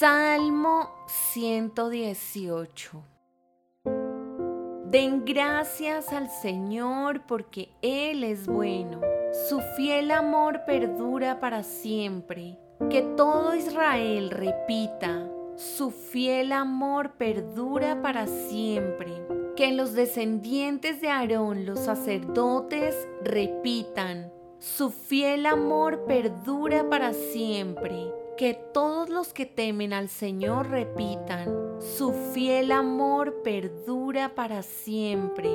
Salmo 118 Den gracias al Señor porque Él es bueno. Su fiel amor perdura para siempre. Que todo Israel repita, su fiel amor perdura para siempre. Que los descendientes de Aarón, los sacerdotes, repitan, su fiel amor perdura para siempre que todos los que temen al Señor repitan, su fiel amor perdura para siempre.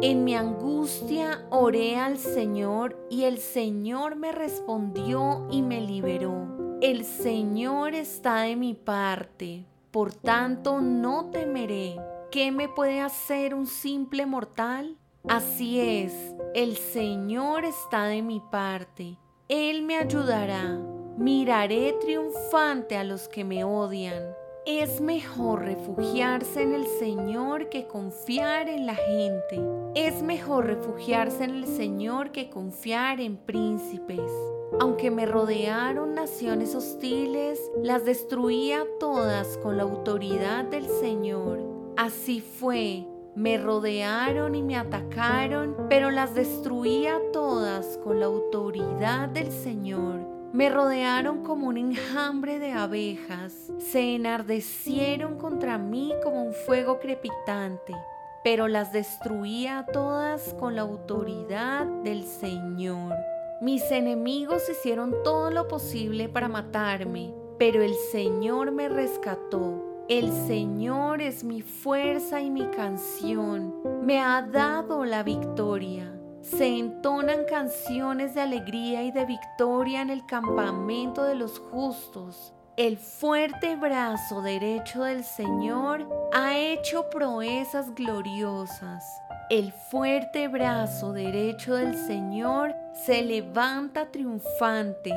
En mi angustia oré al Señor y el Señor me respondió y me liberó. El Señor está de mi parte, por tanto no temeré. ¿Qué me puede hacer un simple mortal? Así es, el Señor está de mi parte. Él me ayudará Miraré triunfante a los que me odian. Es mejor refugiarse en el Señor que confiar en la gente. Es mejor refugiarse en el Señor que confiar en príncipes. Aunque me rodearon naciones hostiles, las destruía todas con la autoridad del Señor. Así fue, me rodearon y me atacaron, pero las destruía todas con la autoridad del Señor. Me rodearon como un enjambre de abejas, se enardecieron contra mí como un fuego crepitante, pero las destruía todas con la autoridad del Señor. Mis enemigos hicieron todo lo posible para matarme, pero el Señor me rescató. El Señor es mi fuerza y mi canción. Me ha dado la victoria se entonan canciones de alegría y de victoria en el campamento de los justos. El fuerte brazo derecho del Señor ha hecho proezas gloriosas. El fuerte brazo derecho del Señor se levanta triunfante.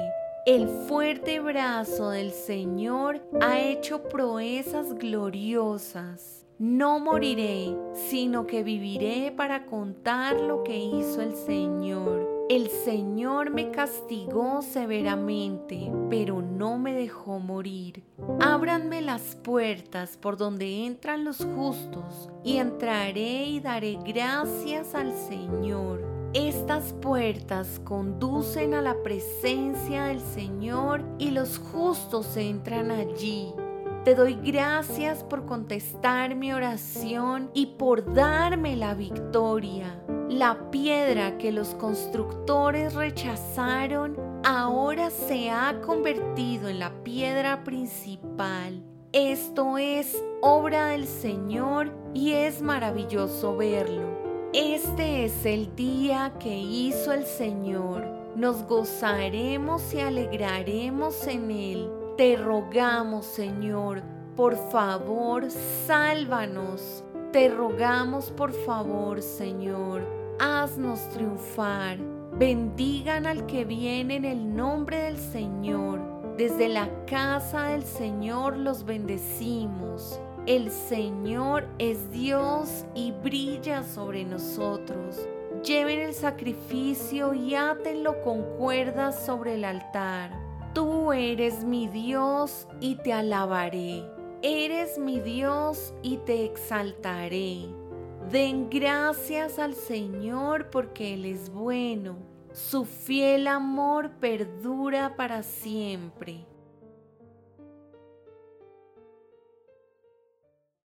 El fuerte brazo del Señor ha hecho proezas gloriosas. No moriré, sino que viviré para contar lo que hizo el Señor. El Señor me castigó severamente, pero no me dejó morir. Ábranme las puertas por donde entran los justos, y entraré y daré gracias al Señor. Estas puertas conducen a la presencia del Señor y los justos entran allí. Te doy gracias por contestar mi oración y por darme la victoria. La piedra que los constructores rechazaron ahora se ha convertido en la piedra principal. Esto es obra del Señor y es maravilloso verlo. Este es el día que hizo el Señor. Nos gozaremos y alegraremos en él. Te rogamos, Señor, por favor, sálvanos. Te rogamos, por favor, Señor, haznos triunfar. Bendigan al que viene en el nombre del Señor. Desde la casa del Señor los bendecimos. El Señor es Dios y brilla sobre nosotros. Lleven el sacrificio y átenlo con cuerdas sobre el altar. Tú eres mi Dios y te alabaré. Eres mi Dios y te exaltaré. Den gracias al Señor porque Él es bueno. Su fiel amor perdura para siempre.